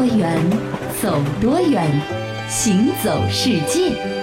多远，走多远，行走世界。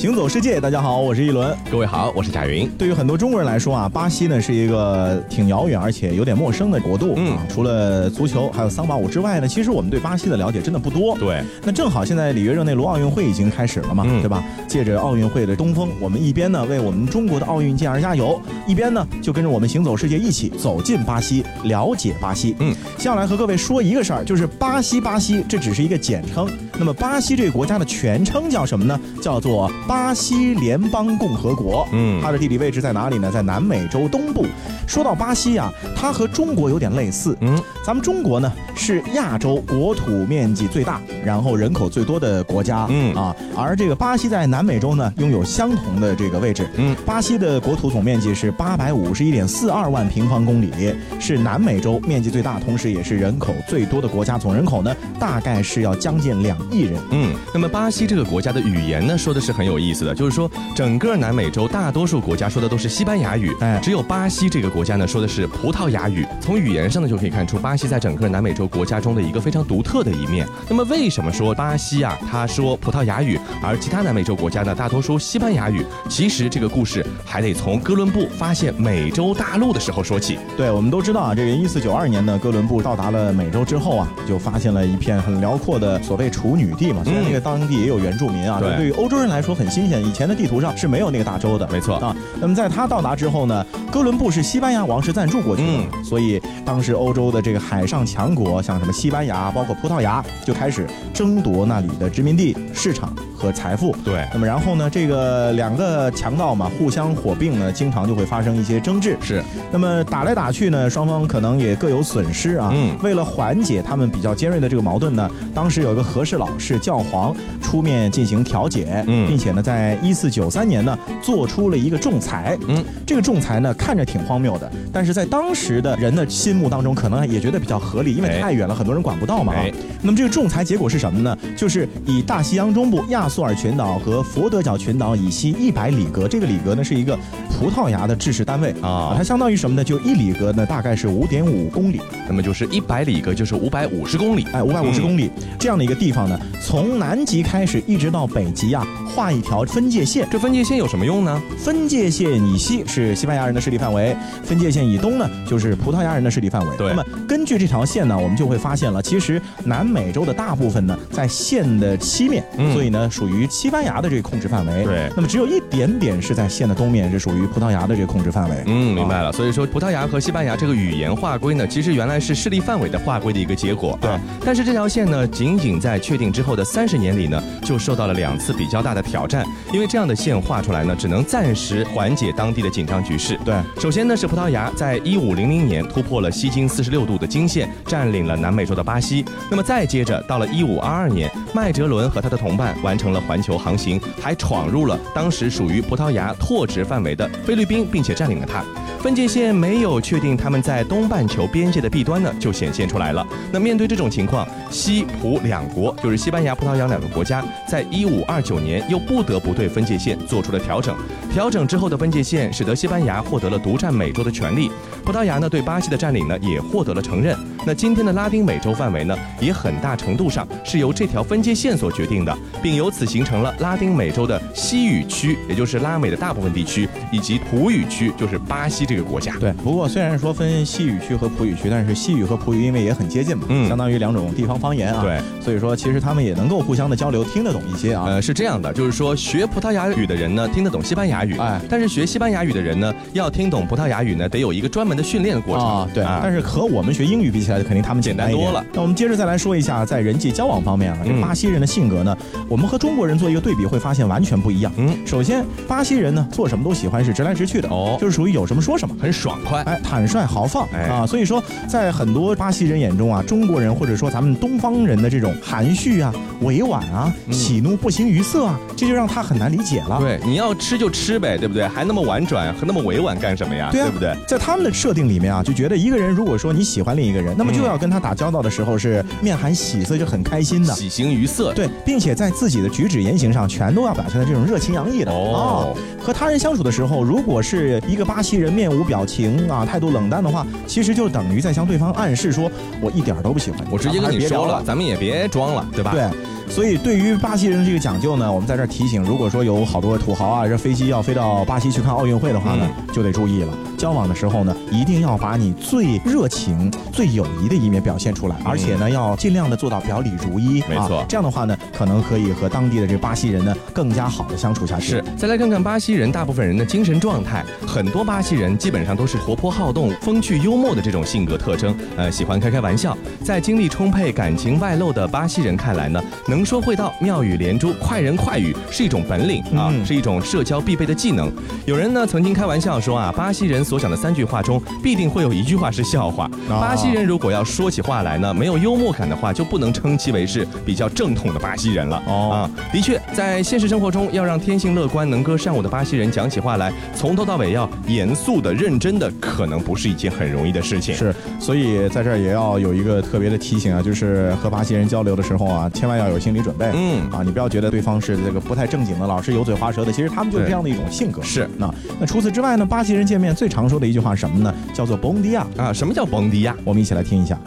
行走世界，大家好，我是一轮。各位好，我是贾云。对于很多中国人来说啊，巴西呢是一个挺遥远而且有点陌生的国度。嗯，除了足球还有桑巴舞之外呢，其实我们对巴西的了解真的不多。对，那正好现在里约热内卢奥运会已经开始了嘛，对吧？借着奥运会的东风，我们一边呢为我们中国的奥运健儿加油，一边呢就跟着我们行走世界一起走进巴西，了解巴西。嗯，接下来和各位说一个事儿，就是巴西，巴西这只是一个简称。那么巴西这个国家的全称叫什么呢？叫做。巴西联邦共和国，嗯，它的地理位置在哪里呢？在南美洲东部。说到巴西啊，它和中国有点类似，嗯，咱们中国呢是亚洲国土面积最大，然后人口最多的国家，嗯啊，而这个巴西在南美洲呢拥有相同的这个位置，嗯，巴西的国土总面积是八百五十一点四二万平方公里，是南美洲面积最大，同时也是人口最多的国家，总人口呢大概是要将近两亿人，嗯，那么巴西这个国家的语言呢说的是很有。意思的就是说，整个南美洲大多数国家说的都是西班牙语，哎，只有巴西这个国家呢说的是葡萄牙语。从语言上呢就可以看出，巴西在整个南美洲国家中的一个非常独特的一面。那么，为什么说巴西啊，他说葡萄牙语，而其他南美洲国家呢大多说西班牙语？其实这个故事还得从哥伦布发现美洲大陆的时候说起。对，我们都知道啊，这个一四九二年呢，哥伦布到达了美洲之后啊，就发现了一片很辽阔的所谓处女帝嘛。虽然那个当地也有原住民啊，对，对于欧洲人来说很。新鲜，以前的地图上是没有那个大洲的，没错啊。那么在他到达之后呢，哥伦布是西班牙王室赞助过去的，所以当时欧洲的这个海上强国，像什么西班牙，包括葡萄牙，就开始争夺那里的殖民地市场。和财富对，那么然后呢？这个两个强盗嘛，互相火并呢，经常就会发生一些争执。是，那么打来打去呢，双方可能也各有损失啊。嗯，为了缓解他们比较尖锐的这个矛盾呢，当时有一个和事佬是教皇出面进行调解，嗯，并且呢，在一四九三年呢，做出了一个仲裁。嗯，这个仲裁呢，看着挺荒谬的，但是在当时的人的心目当中，可能也觉得比较合理，因为太远了，很多人管不到嘛。那么这个仲裁结果是什么呢？就是以大西洋中部亚。苏尔群岛和佛得角群岛以西一百里格，这个里格呢是一个葡萄牙的制式单位啊，它相当于什么呢？就一里格呢大概是五点五公里，那么就是一百里格就是五百五十公里，哎，五百五十公里这样的一个地方呢，从南极开始一直到北极啊，画一条分界线。这分界线有什么用呢？分界线以西是西班牙人的势力范围，分界线以东呢就是葡萄牙人的势力范围。对。那么根据这条线呢，我们就会发现了，其实南美洲的大部分呢在线的西面，所以呢。属于西班牙的这个控制范围，对。那么只有一点点是在线的东面，是属于葡萄牙的这个控制范围。嗯，明白了。所以说，葡萄牙和西班牙这个语言划归呢，其实原来是势力范围的划归的一个结果。对。但是这条线呢，仅仅在确定之后的三十年里呢，就受到了两次比较大的挑战。因为这样的线画出来呢，只能暂时缓解当地的紧张局势。对。首先呢，是葡萄牙在一五零零年突破了西经四十六度的经线，占领了南美洲的巴西。那么再接着到了一五二二年，麦哲伦和他的同伴完成了环球。航行还闯入了当时属于葡萄牙拓殖范围的菲律宾，并且占领了它。分界线没有确定他们在东半球边界的弊端呢，就显现出来了。那面对这种情况，西葡两国就是西班牙、葡萄牙两个国家，在一五二九年又不得不对分界线做出了调整。调整之后的分界线，使得西班牙获得了独占美洲的权利，葡萄牙呢对巴西的占领呢也获得了承认。那今天的拉丁美洲范围呢，也很大程度上是由这条分界线所决定的，并由此形成了拉丁美洲的西语区，也就是拉美的大部分地区，以及葡语区，就是巴西。这个国家对，不过虽然说分西语区和葡语区，但是西语和葡语因为也很接近嘛，嗯，相当于两种地方方言啊，对，所以说其实他们也能够互相的交流，听得懂一些啊。呃，是这样的，就是说学葡萄牙语的人呢，听得懂西班牙语，哎，但是学西班牙语的人呢，要听懂葡萄牙语呢，得有一个专门的训练的过程啊。对，但是和我们学英语比起来，肯定他们简单多了。那我们接着再来说一下，在人际交往方面啊，这巴西人的性格呢，我们和中国人做一个对比，会发现完全不一样。嗯，首先巴西人呢，做什么都喜欢是直来直去的，哦，就是属于有什么说什么，很爽快。哎，坦率豪放啊，所以说在很多巴西人眼中啊，中国人或者说咱们东方人的这种含蓄啊、委婉啊、喜怒不形于色啊，这就让他很难理解了。对，你要吃就吃。吃呗，对不对？还那么婉转和那么委婉干什么呀？对不对？在他们的设定里面啊，就觉得一个人如果说你喜欢另一个人，那么就要跟他打交道的时候是面含喜色，就很开心的，喜形于色。对，并且在自己的举止言行上全都要表现的这种热情洋溢的哦。和他人相处的时候，如果是一个巴西人面无表情啊，态度冷淡的话，其实就等于在向对方暗示说，我一点都不喜欢你，我直接跟你说了，咱们也别装了，对吧？对。所以，对于巴西人这个讲究呢，我们在这儿提醒：如果说有好多土豪啊，这飞机要飞到巴西去看奥运会的话呢，就得注意了。交往的时候呢，一定要把你最热情、最友谊的一面表现出来，而且呢，要尽量的做到表里如一。没错，这样的话呢，可能可以和当地的这巴西人呢更加好的相处下去。是，再来看看巴西人大部分人的精神状态，很多巴西人基本上都是活泼好动、风趣幽默的这种性格特征，呃，喜欢开开玩笑。在精力充沛、感情外露的巴西人看来呢，能说会道、妙。语连珠、快人快语是一种本领啊，是一种社交必备的技能。有人呢曾经开玩笑说啊，巴西人所讲的三句话中必定会有一句话是笑话。巴西人如果要说起话来呢，没有幽默感的话，就不能称其为是比较正统的巴西人了。哦啊，的确，在现实生活中，要让天性乐观、能歌善舞的巴西人讲起话来，从头到尾要严肃的、认真的，可能不是一件很容易的事情。是，所以在这儿也要有一个特别的提醒啊，就是和巴西人交流的时候啊，千万要有心理准备。嗯。啊，你不要觉得对方是这个不太正经的，老是油嘴滑舌的，其实他们就是这样的一种性格。是，那那除此之外呢，巴西人见面最常说的一句话是什么呢？叫做蹦迪亚啊。什么叫蹦迪亚？我们一起来听一下。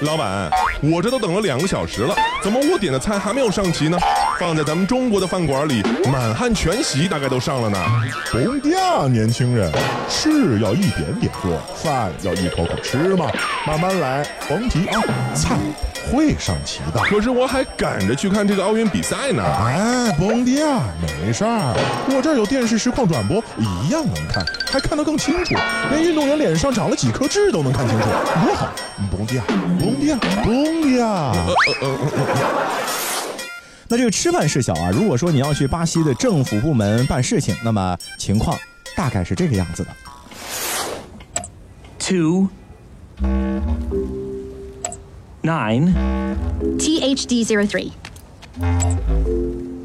老板，我这都等了两个小时了，怎么我点的菜还没有上齐呢？放在咱们中国的饭馆里，满汉全席大概都上了呢。蹦迪亚，年轻人，事要一点点做，饭要一口口吃嘛，慢慢来。甭急啊，菜。会上齐的，可是我还赶着去看这个奥运比赛呢。哎，蹦迪啊，没事儿，我这儿有电视实况转播，一样能看，还看得更清楚，连运动员脸上长了几颗痣都能看清楚，多好！蹦迪啊，蹦迪啊，蹦迪啊！那这个吃饭事小啊，如果说你要去巴西的政府部门办事情，那么情况大概是这个样子的。Two. Nine. THD zero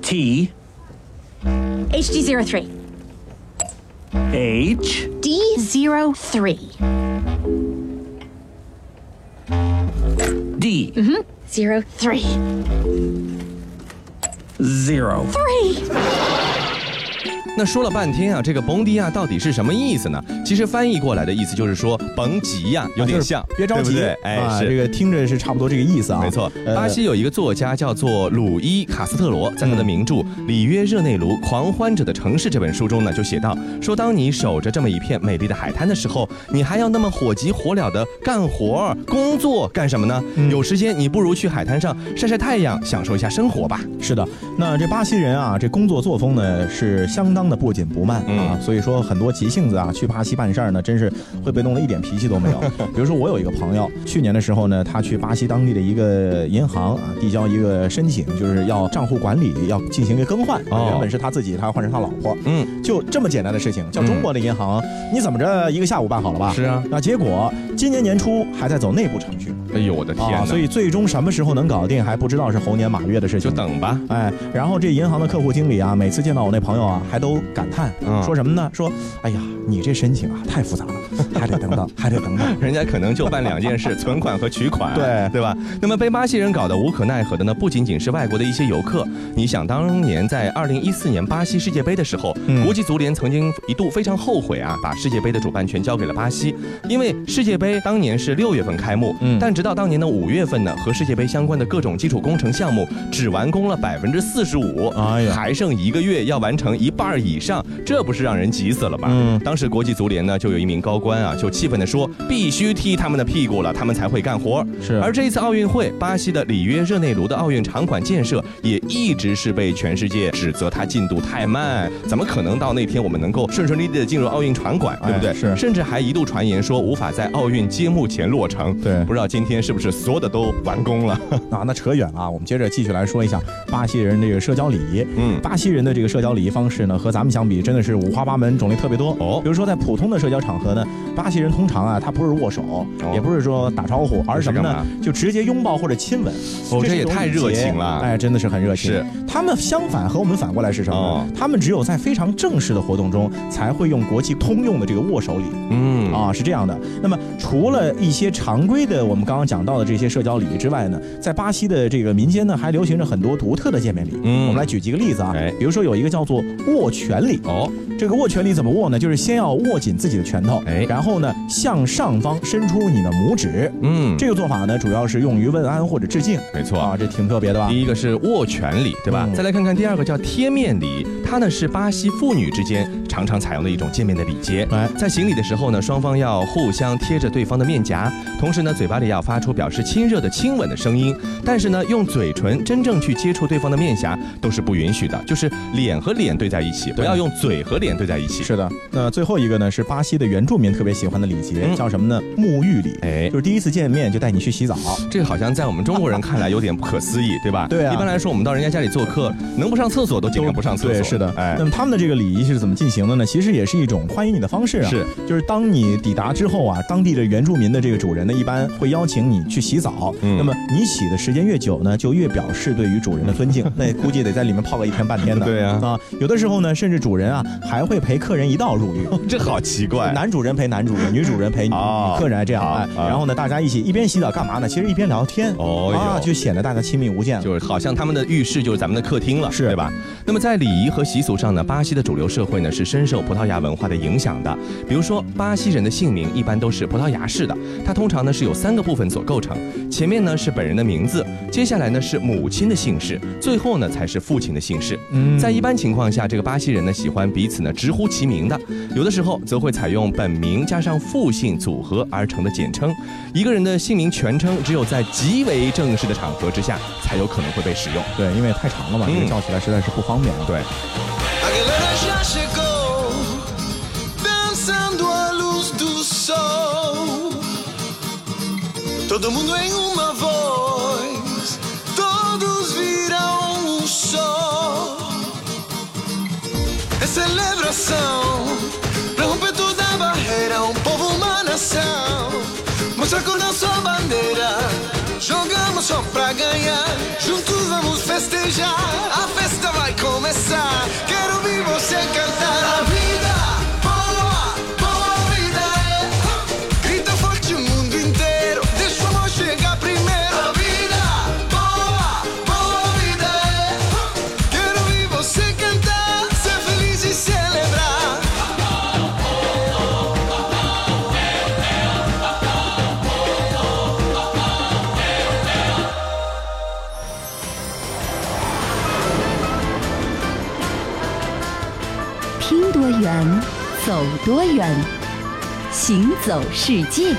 T. HD03. H. D03. D. Mm-hmm. Zero three. Zero. Three. 那说了半天啊，这个蹦迪亚到底是什么意思呢？其实翻译过来的意思就是说甭急呀，有点像，别着急，哎，是这个听着是差不多这个意思啊。没错，巴西有一个作家叫做鲁伊卡斯特罗，在他的名著《里约热内卢：狂欢者的城市》这本书中呢，就写到说，当你守着这么一片美丽的海滩的时候，你还要那么火急火燎的干活工作干什么呢？有时间你不如去海滩上晒晒太阳，享受一下生活吧。是的，那这巴西人啊，这工作作风呢是相当。那不紧不慢啊，所以说很多急性子啊，去巴西办事儿呢，真是会被弄得一点脾气都没有。比如说我有一个朋友，去年的时候呢，他去巴西当地的一个银行啊，递交一个申请，就是要账户管理要进行一个更换，原本是他自己，他要换成他老婆，嗯，就这么简单的事情，叫中国的银行，你怎么着一个下午办好了吧？是啊，那结果今年年初还在走内部程序。哎呦我的天！所以最终什么时候能搞定还不知道，是猴年马月的事情，就等吧。哎，然后这银行的客户经理啊，每次见到我那朋友啊，还都感叹，说什么呢？说，哎呀，你这申请啊太复杂了，还得等等，还得等等。人家可能就办两件事，存款和取款，对对吧？那么被巴西人搞得无可奈何的呢，不仅仅是外国的一些游客。你想当年在二零一四年巴西世界杯的时候，国际足联曾经一度非常后悔啊，把世界杯的主办权交给了巴西，因为世界杯当年是六月份开幕，嗯但直到当年的五月。份呢，和世界杯相关的各种基础工程项目只完工了百分之四十五，哎呀，还剩一个月要完成一半以上，这不是让人急死了吗？嗯，当时国际足联呢，就有一名高官啊，就气愤地说，必须踢他们的屁股了，他们才会干活。是，而这一次奥运会，巴西的里约热内卢的奥运场馆建设也一直是被全世界指责它进度太慢，怎么可能到那天我们能够顺顺利利的进入奥运场馆，对不对？是，甚至还一度传言说无法在奥运揭幕前落成。对，不知道今天。天是不是所有的都完工了？啊，那扯远了啊，我们接着继续来说一下巴西人这个社交礼仪。嗯巴西人的这个社交礼仪方式呢，和咱们相比，真的是五花八门，种类特别多。哦比如说在普通的社交场合呢，巴西人通常啊，他不是握手，也不是说打招呼，而是什么呢？就直接拥抱或者亲吻。这也太热情了哎，真的是很热情。是他们相反和我们反过来是什么他们只有在非常正式的活动中才会用国际通用的这个握手礼。嗯啊，是这样的。那么除了一些常规的我们刚刚讲到的这些社交礼仪之外呢，在巴西的这个民间呢，还流行着很多独特的见面礼。嗯我们来举几个例子啊，哎比如说有一个叫做握拳礼。哦，这个握拳礼怎么握呢？就是先要握紧自己的拳头，哎然后呢向上方伸出你的拇指。嗯，这个做法呢，主要是用于问安或者致敬。没错啊，这挺特别的吧？第一个是握拳礼，对吧？嗯再来看看第二个叫贴面礼，它呢是巴西妇女之间常常采用的一种见面的礼节。哎在行礼的时候呢，双方要互相贴着对方的面颊，同时呢，嘴巴里要发出表示亲热的亲吻的声音。但是呢，用嘴唇真正去接触对方的面颊都是不允许的，就是脸和脸对在一起，不要用嘴和脸对在一起。是的，那最后一个呢是巴西的原住民特别喜欢的礼节，嗯叫什么呢？沐浴礼。哎就是第一次见面就带你去洗澡。这个好像在我们中国人看来有点不可思议，对吧？对啊一般来说，我们到人家家里做客，能不上厕所都尽量不上厕所。对，是的，哎那，么他们的这个礼仪是怎么进行的呢？其实也是一种欢迎你的方式啊。是，就是当你抵达之后啊，当地的原住民的这个主人呢，一般会邀请你去洗澡。嗯那么你洗的时间越久呢，就越表示对于主人的尊敬。那估计得在里面泡个一天半天的。对啊啊，有的时候呢，甚至主人啊还会陪客人一道入浴。这好奇怪。男主人陪男主人，女主人陪女客人，这样哎，啊然后呢，大家一起一边洗澡干嘛呢？其实一边聊天，哦就显得大家亲密无间了。就是好像他们的浴室就是咱们的客厅了，是对吧？那么在礼仪和习俗上呢，巴西的主流社会呢是深受葡萄牙文化的影响的。比如说，巴西人的姓名一般都是葡萄牙式的，它通常呢是由三个部分所构成，前面呢是本人的名字，接下来呢是母亲的姓氏，最后呢才是父亲的姓氏。嗯在一般情况下，这个巴西人呢喜欢彼此呢直呼其名的，有的时候则会采用本名加上父姓组合而成的简称。一个人的姓名全称只有在极为正式的场合之下才有可能会被使用。对，因为太长了嘛，这个嗯叫起来实在是不方便啊。对，Todo mundo em uma voz, todos viram um só. É celebração, pra romper toda a barreira. Um povo, uma nação, mostra cor da sua bandeira. Jogamos só pra ganhar, juntos vamos festejar. A festa vai começar. Quero ouvir você cantar. 多远，行走世界。”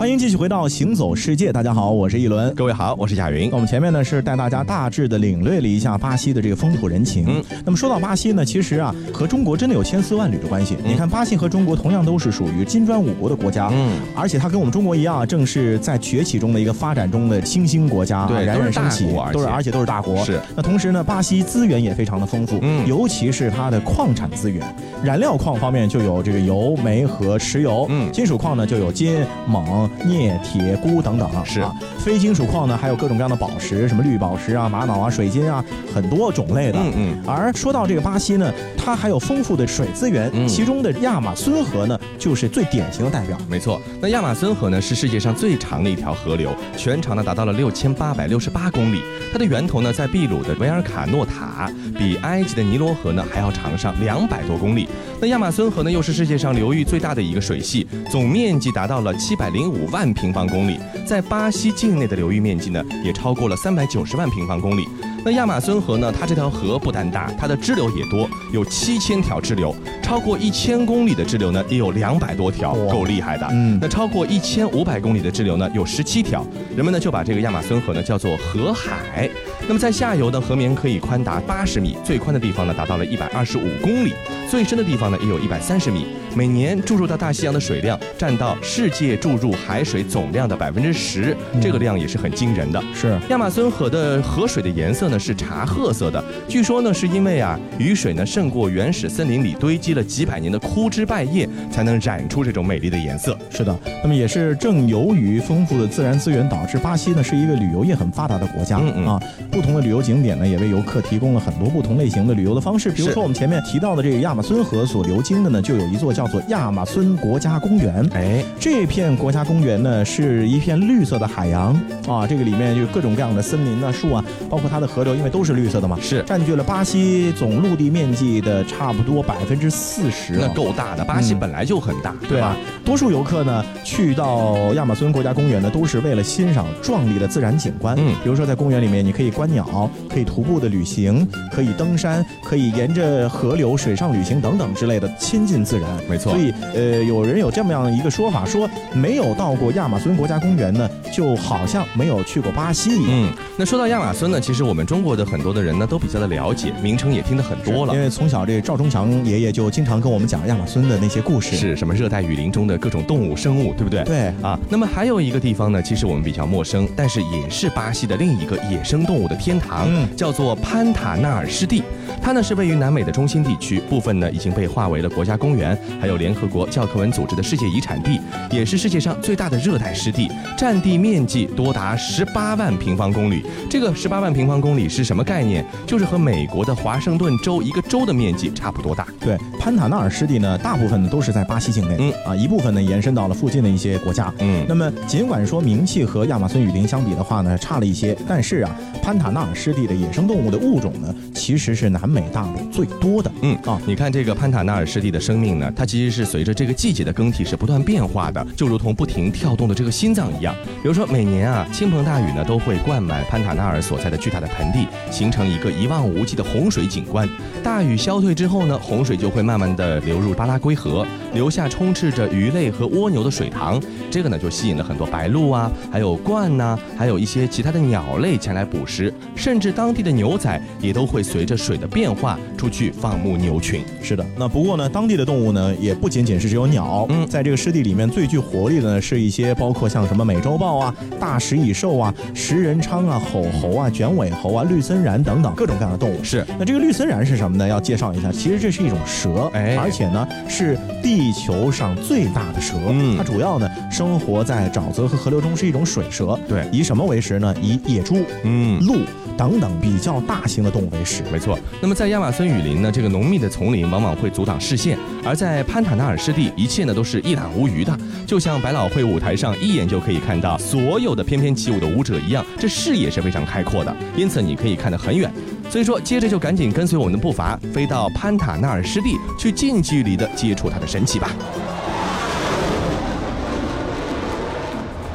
欢迎继续回到《行走世界》，大家好，我是一轮。各位好，我是贾云那。我们前面呢是带大家大致的领略了一下巴西的这个风土人情。嗯那么说到巴西呢，其实啊和中国真的有千丝万缕的关系。你看，巴西和中国同样都是属于金砖五国的国家，嗯，而且它跟我们中国一样，正是在崛起中的一个发展中的新兴国家，对冉冉升起都是而，且都是而且都是大国。是。那同时呢，巴西资源也非常的丰富，嗯尤其是它的矿产资源，燃料矿方面就有这个油、煤和石油，嗯金属矿呢就有金、锰、镍、铁、钴等等，是啊。非金属矿呢还有各种各样的宝石，什么绿宝石啊、玛瑙啊、水晶啊，很多种类的。嗯嗯。而说到这个巴西呢，它还有丰富的水资源，嗯其中的亚马孙河呢就是最典型的代表。没错，那亚马孙河呢是世界上最长的一条河流，全长呢达到了六千八百六十八公里。它的源头呢在秘鲁的维尔卡诺塔，比埃及的尼罗河呢还要长上两百多公里。那亚马孙河呢又是世界上流域最大的一个水系，总面积达到了七百零五万平方公里，在巴西境内的流域面积呢也超过了三百九十万平方公里。那亚马孙河呢，它这条河不但大，它的支流也多，有七千条支流，超过一千公里的支流呢也有两百多条，够厉害的。嗯那超过一千五百公里的支流呢有十七条，人们呢就把这个亚马孙河呢叫做河海。那么在下游的，河面可以宽达八十米，最宽的地方呢达到了一百二十五公里，最深的地方呢也有一百三十米。每年注入到大西洋的水量占到世界注入海水总量的百分之十，这个量也是很惊人的。是亚马孙河的河水的颜色呢是茶褐色的，据说呢是因为啊雨水呢胜过原始森林里堆积了几百年的枯枝败叶，才能染出这种美丽的颜色。是的，那么也是正由于丰富的自然资源，导致巴西呢是一个旅游业很发达的国家嗯嗯啊。不同的旅游景点呢，也为游客提供了很多不同类型的旅游的方式。比如说我们前面提到的这个亚马孙河所流经的呢，就有一座叫做亚马孙国家公园。哎，这片国家公园呢，是一片绿色的海洋啊，这个里面就各种各样的森林啊、树啊，包括它的河流，因为都是绿色的嘛，是占据了巴西总陆地面积的差不多百分之四十。那够大的，巴西嗯本来就很大，对啊吧？，多数游客呢去到亚马孙国家公园呢，都是为了欣赏壮丽的自然景观。嗯比如说在公园里面，你可以观鸟，可以徒步的旅行，可以登山，可以沿着河流水上旅行等等之类的，亲近自然。没错所以呃，有人有这么样一个说法，说没有到过亚马孙国家公园呢，就好像没有去过巴西一样。嗯，那说到亚马孙呢，其实我们中国的很多的人呢都比较的了解，名称也听得很多了因。为从小这赵忠祥爷爷就经常跟我们讲亚马孙的那些故事。是什么热带雨林中的各种动物生物，对不对？对啊。那么还有一个地方呢，其实我们比较陌生，但是也是巴西的另一个野生动物的天堂，嗯叫做潘塔纳尔湿地。它呢是位于南美的中心地区，部分呢已经被划为了国家公园，还有联合国教科文组织的世界遗产地，也是世界上最大的热带湿地，占地面积多达十八万平方公里。这个十八万平方公里是什么概念？就是和美国的华盛顿州一个州的面积差不多大。对，潘塔纳尔湿地呢，大部分呢都是在巴西境内，嗯啊，一部分呢延伸到了附近的一些国家。嗯那么尽管说名气和亚马孙雨林相比的话呢差了一些，但是啊，潘塔纳尔湿地的野生动物的物种呢，其实是南美大陆最多的。嗯啊，你看这个潘塔纳尔湿地的生命呢，它其实是随着这个季节的更替是不断变化的，就如同不停跳动的这个心脏一样。比如说每年啊，倾盆大雨呢都会灌满潘塔纳尔所在的巨大的盆地，形成一个一望无际的洪水景观。大雨消退之后呢，洪水就会慢慢的流入巴拉圭河，留下充斥着鱼类和蜗牛的水塘。这个呢就吸引了很多白鹭啊，还有鹳呐、还有一些其他的鸟类前来捕食，甚至当地的牛仔也都会随着水的变化出去放牧牛群。是的，那不过呢，当地的动物呢，也不仅仅是只有鸟。嗯在这个湿地里面最具活力的呢，是一些包括像什么美洲豹啊、大食蚁兽啊、食人鲳啊、吼猴啊、卷尾猴啊、绿森蚺等等各种各样的动物。是那这个绿森蚺是什么呢？要介绍一下，其实这是一种蛇，哎而且呢是地球上最大的蛇。嗯它主要呢生活在沼泽和河流中，是一种水蛇。对以什么为食呢？以野猪、嗯。鹿等等比较大型的动物为食。没错，那么在亚马孙雨林呢，这个浓密的丛林往往会阻挡视线，而在潘塔纳尔湿地，一切呢都是一览无余的，就像百老汇舞台上一眼就可以看到所有的翩翩起舞的舞者一样，这视野是非常开阔的，因此你可以看得很远。所以说，接着就赶紧跟随我们的步伐，飞到潘塔纳尔湿地，去近距离的接触它的神奇吧。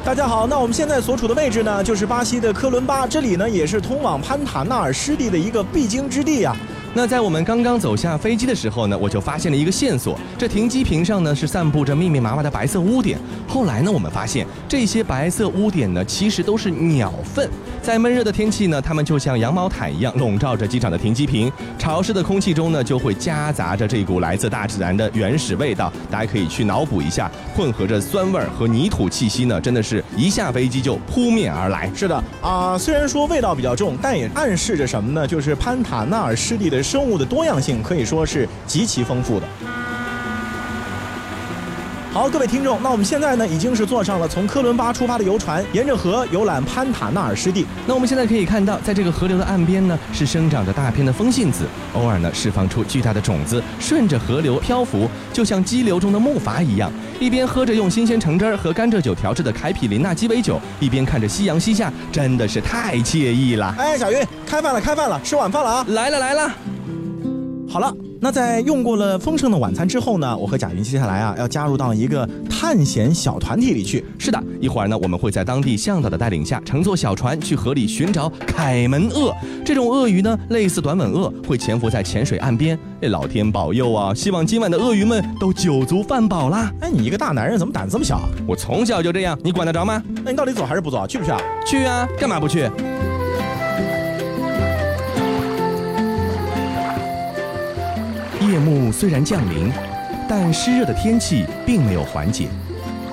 大家好，那我们现在所处的位置呢，就是巴西的科伦巴，这里呢也是通往潘塔纳尔湿地的一个必经之地啊。那在我们刚刚走下飞机的时候呢，我就发现了一个线索，这停机坪上呢是散布着密密麻麻的白色污点。后来呢，我们发现这些白色污点呢，其实都是鸟粪。在闷热的天气呢，它们就像羊毛毯一样笼罩着机场的停机坪，潮湿的空气中呢，就会夹杂着这股来自大自然的原始味道。大家可以去脑补一下，混合着酸味儿和泥土气息呢，真的是一下飞机就扑面而来。是的啊、虽然说味道比较重，但也暗示着什么呢？就是潘塔纳尔湿地的生物的多样性可以说是极其丰富的。好，各位听众，那我们现在呢已经是坐上了从科伦巴出发的游船，沿着河游览潘塔纳尔湿地。那我们现在可以看到，在这个河流的岸边呢，是生长着大片的风信子，偶尔呢释放出巨大的种子，顺着河流漂浮，就像激流中的木筏一样。一边喝着用新鲜橙汁儿和甘蔗酒调制的凯比林纳鸡尾酒，一边看着夕阳西下，真的是太惬意了。哎，小云，开饭了，开饭了，吃晚饭了啊！来了来了，好了，那在用过了丰盛的晚餐之后呢，我和贾云接下来啊要加入到一个探险小团体里去。是的，一会儿呢，我们会在当地向导的带领下，乘坐小船去河里寻找凯门鳄。这种鳄鱼呢，类似短吻鳄，会潜伏在浅水岸边。哎，老天保佑啊！希望今晚的鳄鱼们都酒足饭饱啦。哎，你一个大男人怎么胆子这么小啊？我从小就这样，你管得着吗？那你到底走还是不走啊？去不去啊？去啊，干嘛不去？夜幕虽然降临，但湿热的天气并没有缓解，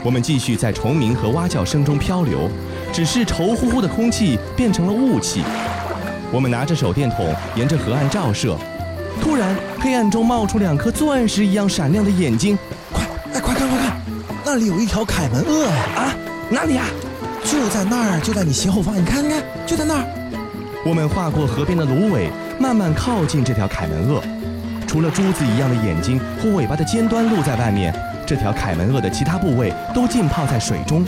我们继续在虫鸣和蛙叫声中漂流，只是稠乎乎的空气变成了雾气。我们拿着手电筒沿着河岸照射，突然黑暗中冒出两颗钻石一样闪亮的眼睛，快，哎，快看快看，那里有一条凯门鳄呀！啊，哪里啊？就在那儿，就在你斜后方，你看看，就在那儿。我们划过河边的芦苇，慢慢靠近这条凯门鳄。除了珠子一样的眼睛和尾巴的尖端露在外面，这条凯门鳄的其他部位都浸泡在水中。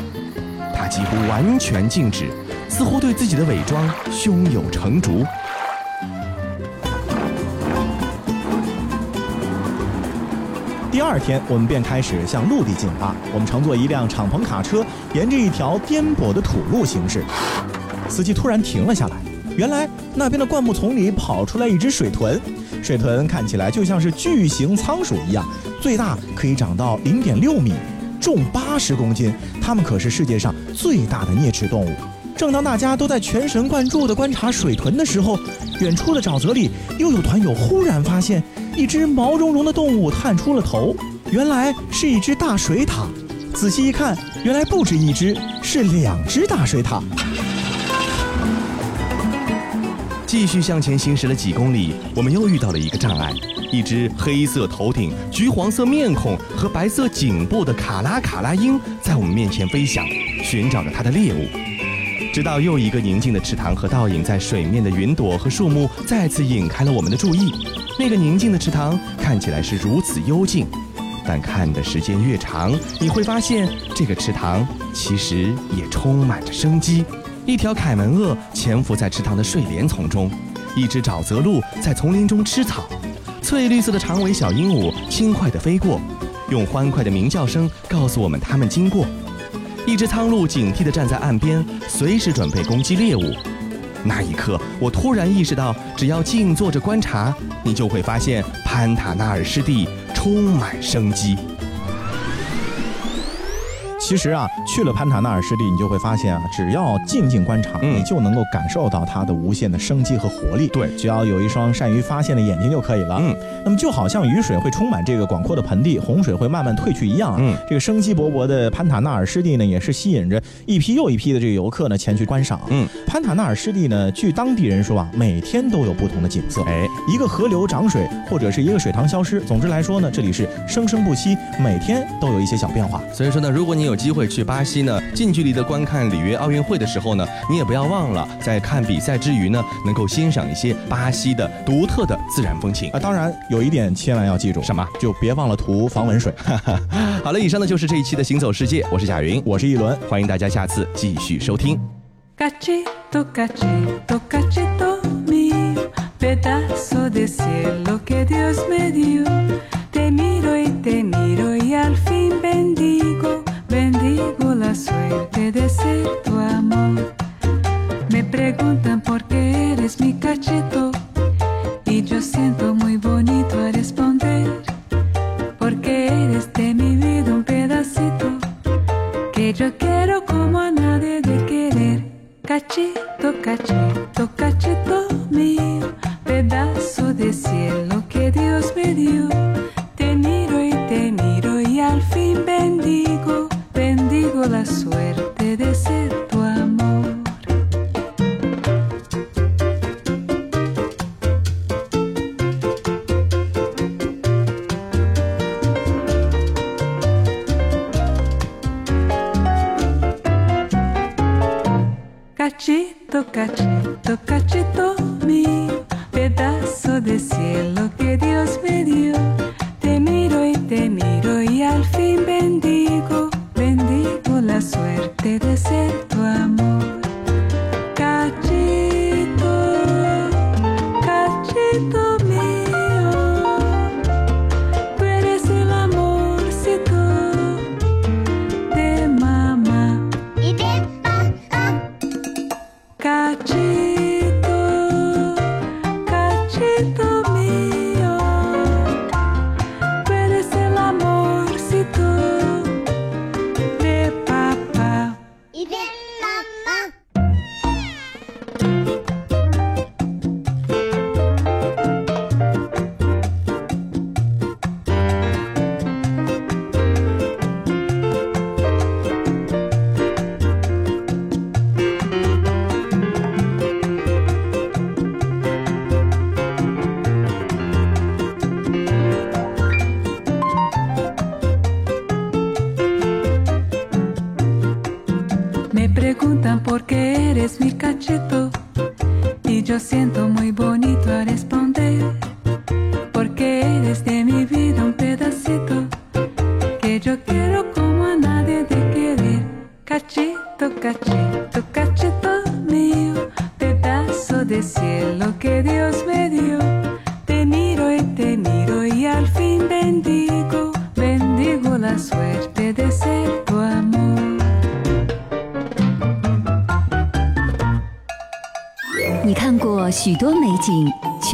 它几乎完全静止，似乎对自己的伪装胸有成竹。第二天，我们便开始向陆地进发。我们乘坐一辆敞篷卡车，沿着一条颠簸的土路行驶。司机突然停了下来，原来那边的灌木丛里跑出来一只水豚。水豚看起来就像是巨型仓鼠一样，最大可以长到零点六米，重八十公斤。它们可是世界上最大的啮齿动物。正当大家都在全神贯注地观察水豚的时候，远处的沼泽里又有团友忽然发现一只毛茸茸的动物探出了头，原来是一只大水獭。仔细一看，原来不止一只，是两只大水獭。继续向前行驶了几公里，我们又遇到了一个障碍：一只黑色头顶、橘黄色面孔和白色颈部的卡拉卡拉鹰在我们面前飞翔，寻找着它的猎物。直到又一个宁静的池塘和倒影在水面的云朵和树木再次引开了我们的注意。那个宁静的池塘看起来是如此幽静，但看的时间越长，你会发现这个池塘其实也充满着生机。一条凯门鳄潜伏在池塘的睡莲丛中，一只沼泽鹿在丛林中吃草，翠绿色的长尾小鹦鹉轻快地飞过，用欢快的鸣叫声告诉我们它们经过。一只苍鹭警惕地站在岸边，随时准备攻击猎物。那一刻，我突然意识到，只要静坐着观察，你就会发现潘塔纳尔湿地充满生机。其实啊，去了潘塔纳尔湿地，你就会发现啊，只要静静观察，嗯你就能够感受到它的无限的生机和活力。对只要有一双善于发现的眼睛就可以了。嗯，那么就好像雨水会充满这个广阔的盆地，洪水会慢慢退去一样啊。嗯这个生机勃勃的潘塔纳尔湿地呢，也是吸引着一批又一批的这个游客呢前去观赏。嗯，潘塔纳尔湿地呢，据当地人说啊，每天都有不同的景色。哎，一个河流涨水，或者是一个水塘消失，总之来说呢，这里是生生不息，每天都有一些小变化。所以说呢，如果你有机会去巴西呢，近距离的观看里约奥运会的时候呢，你也不要忘了，在看比赛之余呢，能够欣赏一些巴西的独特的自然风情啊，。当然有一点千万要记住，什么？就别忘了涂防蚊水。好了，以上呢就是这一期的行走世界，我是贾云，我是一轮。欢迎大家下次继续收听。Cachito, cachito, cachito mío, pedazo de cielo que Dios me dio. Te miro y te miro y al fin Tocachi, tocachito, tocachito mío, pedazo de cielo.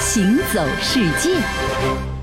行走世界。